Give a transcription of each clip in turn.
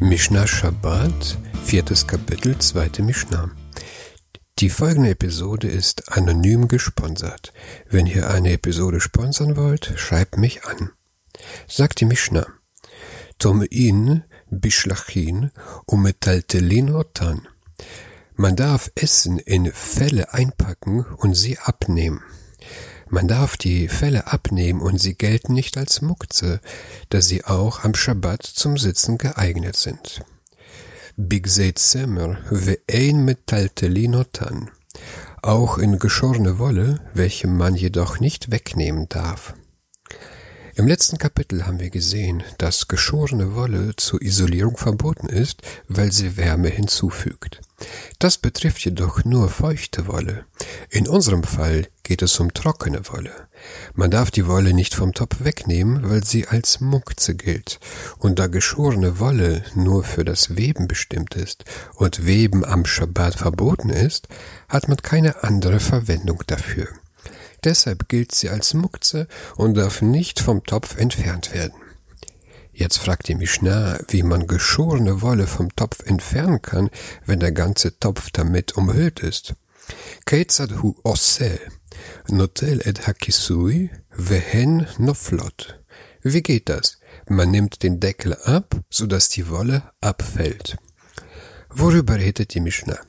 Mishnah Shabbat, viertes Kapitel, zweite Mishnah. Die folgende Episode ist anonym gesponsert. Wenn ihr eine Episode sponsern wollt, schreibt mich an. Sagt die Mishnah. Tom'in bishlachin umetaltelin otan. Man darf Essen in Felle einpacken und sie abnehmen. Man darf die Felle abnehmen und sie gelten nicht als Mukze, da sie auch am Schabbat zum Sitzen geeignet sind. Bigzei Zemer ve'ein metaltelinotan. Auch in geschorene Wolle, welche man jedoch nicht wegnehmen darf. Im letzten Kapitel haben wir gesehen, dass geschorene Wolle zur Isolierung verboten ist, weil sie Wärme hinzufügt. Das betrifft jedoch nur feuchte Wolle. In unserem Fall geht es um trockene Wolle. Man darf die Wolle nicht vom Topf wegnehmen, weil sie als Munkze gilt. Und da geschorene Wolle nur für das Weben bestimmt ist und Weben am Schabbat verboten ist, hat man keine andere Verwendung dafür. Deshalb gilt sie als Mukze und darf nicht vom Topf entfernt werden. Jetzt fragt die Mishnah, wie man geschorene Wolle vom Topf entfernen kann, wenn der ganze Topf damit umhüllt ist. Ketzad hu osse, notel et hakisui, vehen noflot. Wie geht das? Man nimmt den Deckel ab, so dass die Wolle abfällt. Worüber redet die Mishnah?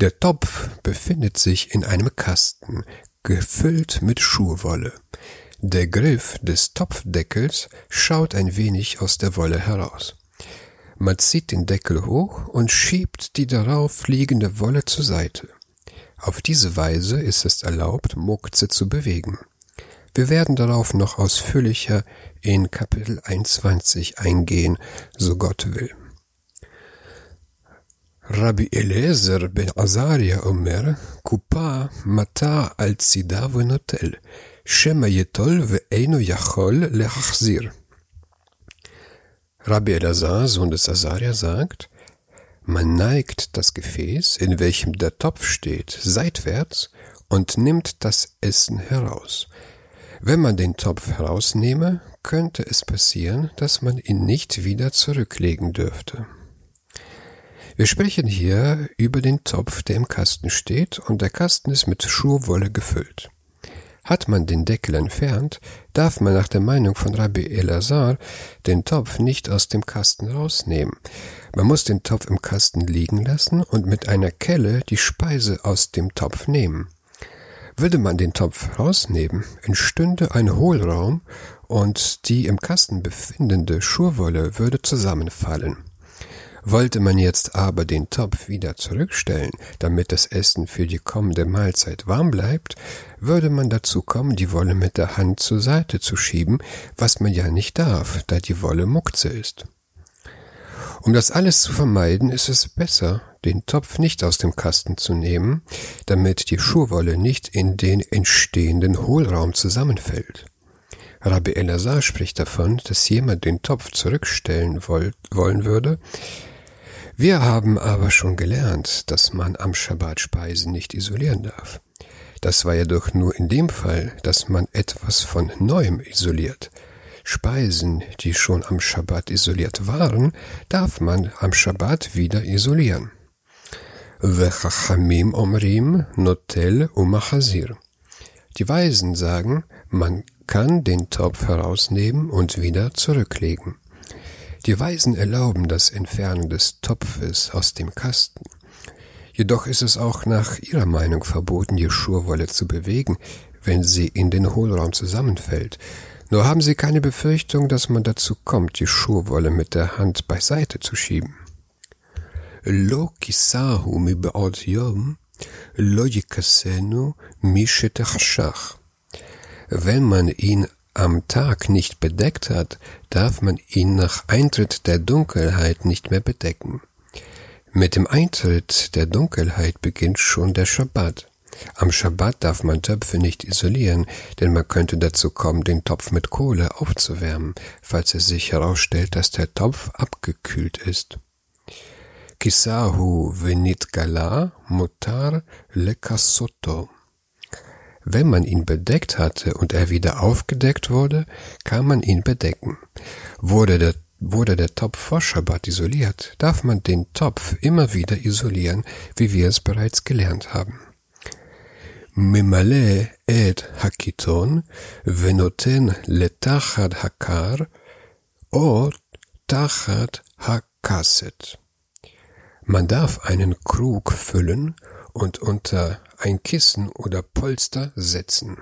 Der Topf befindet sich in einem Kasten, gefüllt mit Schuhwolle. Der Griff des Topfdeckels schaut ein wenig aus der Wolle heraus. Man zieht den Deckel hoch und schiebt die darauf liegende Wolle zur Seite. Auf diese Weise ist es erlaubt, Mukze zu bewegen. Wir werden darauf noch ausführlicher in Kapitel 21 eingehen, so Gott will. Rabbi Eliezer ben Azaria Omer, Kupa Mata al Tzida venotel, Shema Yetol ve'eino Yachol lehachzir. Rabbi Elazar, Sohn des Azaria, sagt, man neigt das Gefäß, in welchem der Topf steht, seitwärts und nimmt das Essen heraus. Wenn man den Topf herausnehme, könnte es passieren, dass man ihn nicht wieder zurücklegen dürfte. Wir sprechen hier über den Topf, der im Kasten steht, und der Kasten ist mit Schurwolle gefüllt. Hat man den Deckel entfernt, darf man nach der Meinung von Rabbi Elazar den Topf nicht aus dem Kasten rausnehmen. Man muss den Topf im Kasten liegen lassen und mit einer Kelle die Speise aus dem Topf nehmen. Würde man den Topf rausnehmen, entstünde ein Hohlraum und die im Kasten befindende Schurwolle würde zusammenfallen. Wollte man jetzt aber den Topf wieder zurückstellen, damit das Essen für die kommende Mahlzeit warm bleibt, würde man dazu kommen, die Wolle mit der Hand zur Seite zu schieben, was man ja nicht darf, da die Wolle Muckze ist. Um das alles zu vermeiden, ist es besser, den Topf nicht aus dem Kasten zu nehmen, damit die Schurwolle nicht in den entstehenden Hohlraum zusammenfällt. Rabbi Elazar spricht davon, dass jemand den Topf zurückstellen wollen würde, wir haben aber schon gelernt, dass man am Schabbat Speisen nicht isolieren darf. Das war jedoch nur in dem Fall, dass man etwas von Neuem isoliert. Speisen, die schon am Schabbat isoliert waren, darf man am Schabbat wieder isolieren. Vechachamim omrim notel umachazir. Die Weisen sagen, man kann den Topf herausnehmen und wieder zurücklegen. Die Weisen erlauben das Entfernen des Topfes aus dem Kasten. Jedoch ist es auch nach ihrer Meinung verboten, die Schurwolle zu bewegen, wenn sie in den Hohlraum zusammenfällt. Nur haben sie keine Befürchtung, dass man dazu kommt, die Schurwolle mit der Hand beiseite zu schieben. Lo kisahu mi be'od yom, lo yikasenu mi Wenn man ihn am Tag nicht bedeckt hat, darf man ihn nach Eintritt der Dunkelheit nicht mehr bedecken. Mit dem Eintritt der Dunkelheit beginnt schon der Schabbat. Am Schabbat darf man Töpfe nicht isolieren, denn man könnte dazu kommen, den Topf mit Kohle aufzuwärmen, falls es sich herausstellt, dass der Topf abgekühlt ist. Kisahu venit gala mutar lekasoto. Wenn man ihn bedeckt hatte und er wieder aufgedeckt wurde, kann man ihn bedecken. Wurde der, wurde der Topf vor Schabbat isoliert, darf man den Topf immer wieder isolieren, wie wir es bereits gelernt haben. Mimale et hakiton venoten letachat hakar o tachad hakaset. Man darf einen Krug füllen und unter ein Kissen oder Polster setzen.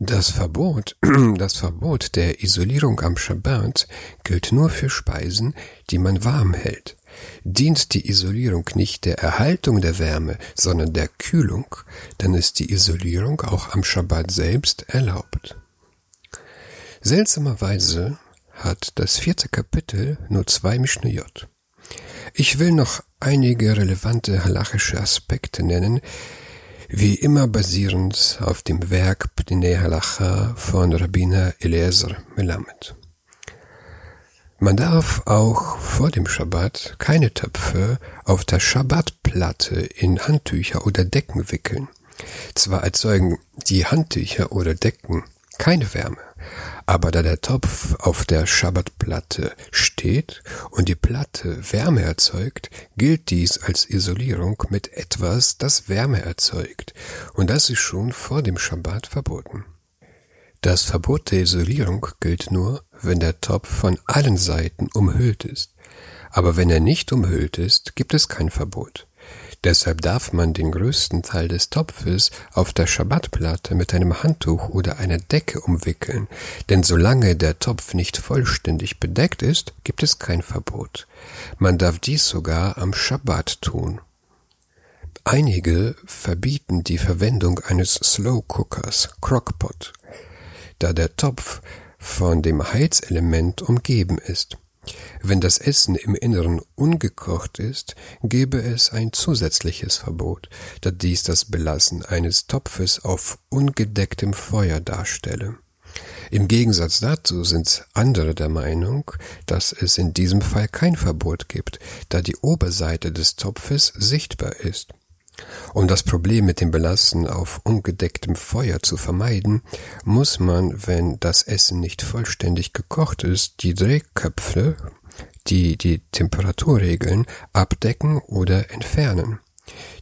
Das Verbot, das Verbot der Isolierung am Schabbat gilt nur für Speisen, die man warm hält. Dient die Isolierung nicht der Erhaltung der Wärme, sondern der Kühlung, dann ist die Isolierung auch am Schabbat selbst erlaubt. Seltsamerweise hat das vierte Kapitel nur zwei Mishnayot. Ich will noch einige relevante halachische Aspekte nennen, wie immer basierend auf dem Werk Pnei Halacha von Rabbiner Eliezer Melamed. Man darf auch vor dem Schabbat keine Töpfe auf der Schabbatplatte in Handtücher oder Decken wickeln. Zwar erzeugen die Handtücher oder Decken keine Wärme, aber da der Topf auf der Schabbatplatte steht und die Platte Wärme erzeugt, gilt dies als Isolierung mit etwas, das Wärme erzeugt, und das ist schon vor dem Schabbat verboten. Das Verbot der Isolierung gilt nur, wenn der Topf von allen Seiten umhüllt ist. Aber wenn er nicht umhüllt ist, gibt es kein Verbot. Deshalb darf man den größten Teil des Topfes auf der Schabbatplatte mit einem Handtuch oder einer Decke umwickeln, denn solange der Topf nicht vollständig bedeckt ist, gibt es kein Verbot. Man darf dies sogar am Schabbat tun. Einige verbieten die Verwendung eines Slow Cookers, Crockpot, da der Topf von dem Heizelement umgeben ist. Wenn das Essen im Inneren ungekocht ist, gebe es ein zusätzliches Verbot, da dies das Belassen eines Topfes auf ungedecktem Feuer darstelle. Im Gegensatz dazu sind andere der Meinung, dass es in diesem Fall kein Verbot gibt, da die Oberseite des Topfes sichtbar ist. Um das Problem mit dem Belassen auf ungedecktem Feuer zu vermeiden, muss man, wenn das Essen nicht vollständig gekocht ist, die Drehköpfe, die die Temperatur regeln, abdecken oder entfernen.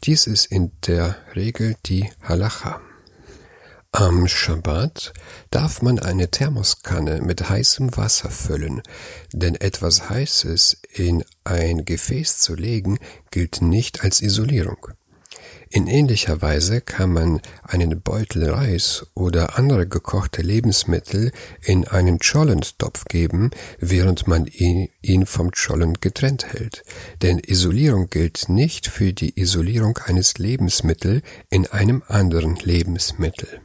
Dies ist in der Regel die Halacha. Am Schabbat darf man eine Thermoskanne mit heißem Wasser füllen, denn etwas Heißes in ein Gefäß zu legen gilt nicht als Isolierung. In ähnlicher Weise kann man einen Beutel Reis oder andere gekochte Lebensmittel in einen Cholentopf geben, während man ihn vom Cholent getrennt hält. Denn Isolierung gilt nicht für die Isolierung eines Lebensmittels in einem anderen Lebensmittel.